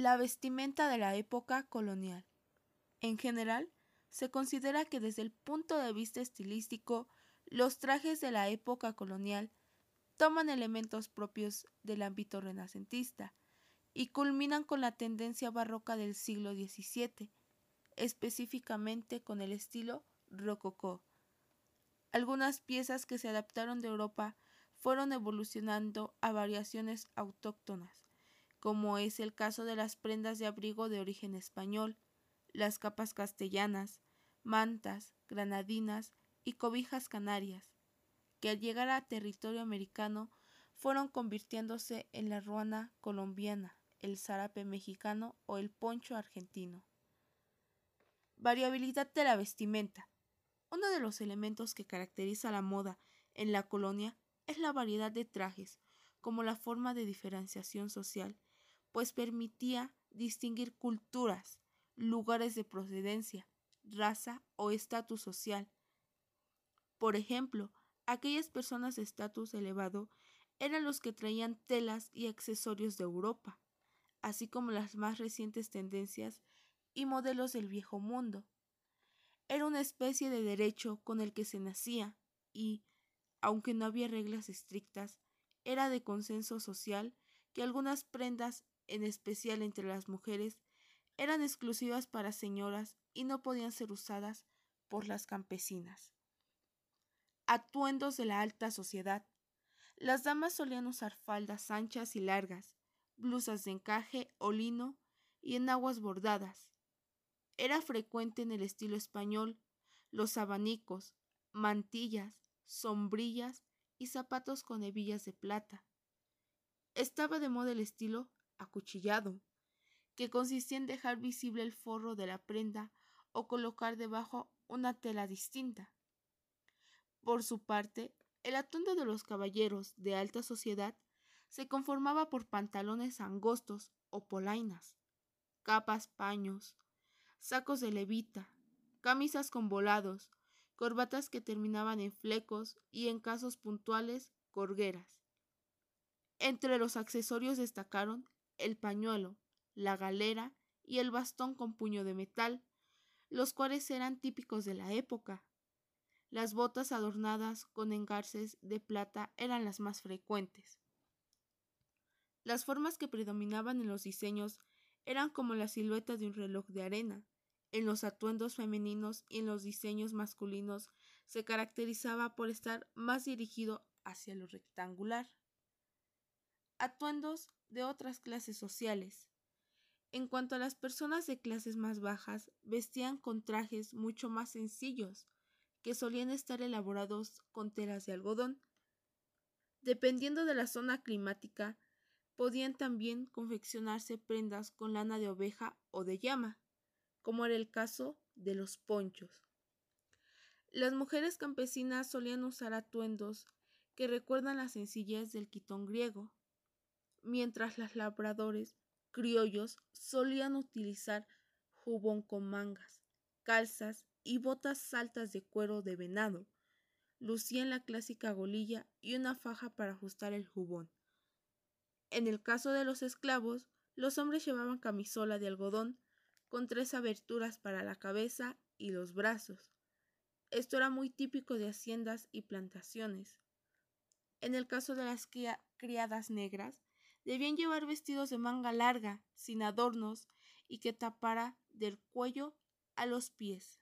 La vestimenta de la época colonial. En general, se considera que desde el punto de vista estilístico, los trajes de la época colonial toman elementos propios del ámbito renacentista y culminan con la tendencia barroca del siglo XVII, específicamente con el estilo rococó. Algunas piezas que se adaptaron de Europa fueron evolucionando a variaciones autóctonas, como es el caso de las prendas de abrigo de origen español, las capas castellanas, mantas, granadinas y cobijas canarias, que al llegar a territorio americano fueron convirtiéndose en la ruana colombiana, el zarape mexicano o el poncho argentino. Variabilidad de la vestimenta. Uno de los elementos que caracteriza la moda en la colonia es la variedad de trajes, como la forma de diferenciación social, pues permitía distinguir culturas, lugares de procedencia, raza o estatus social. Por ejemplo, aquellas personas de estatus elevado eran los que traían telas y accesorios de Europa, así como las más recientes tendencias y modelos del viejo mundo. Era una especie de derecho con el que se nacía y, aunque no había reglas estrictas, era de consenso social que algunas prendas, en especial entre las mujeres, eran exclusivas para señoras y no podían ser usadas por las campesinas. Atuendos de la alta sociedad. Las damas solían usar faldas anchas y largas, blusas de encaje o lino y enaguas bordadas. Era frecuente en el estilo español los abanicos, mantillas, sombrillas y zapatos con hebillas de plata. Estaba de moda el estilo acuchillado, que consistía en dejar visible el forro de la prenda o colocar debajo una tela distinta. Por su parte, el atuendo de los caballeros de alta sociedad se conformaba por pantalones angostos o polainas, capas paños, sacos de levita, camisas con volados, corbatas que terminaban en flecos y en casos puntuales corgueras. Entre los accesorios destacaron el pañuelo, la galera y el bastón con puño de metal, los cuales eran típicos de la época. Las botas adornadas con engarces de plata eran las más frecuentes. Las formas que predominaban en los diseños eran como la silueta de un reloj de arena. En los atuendos femeninos y en los diseños masculinos se caracterizaba por estar más dirigido hacia lo rectangular. Atuendos de otras clases sociales. En cuanto a las personas de clases más bajas, vestían con trajes mucho más sencillos, que solían estar elaborados con telas de algodón. Dependiendo de la zona climática, podían también confeccionarse prendas con lana de oveja o de llama, como era el caso de los ponchos. Las mujeres campesinas solían usar atuendos que recuerdan la sencillez del quitón griego, mientras las labradores criollos solían utilizar jubón con mangas, calzas y botas altas de cuero de venado. Lucían la clásica golilla y una faja para ajustar el jubón. En el caso de los esclavos, los hombres llevaban camisola de algodón con tres aberturas para la cabeza y los brazos. Esto era muy típico de haciendas y plantaciones. En el caso de las criadas negras, debían llevar vestidos de manga larga, sin adornos y que tapara del cuello a los pies.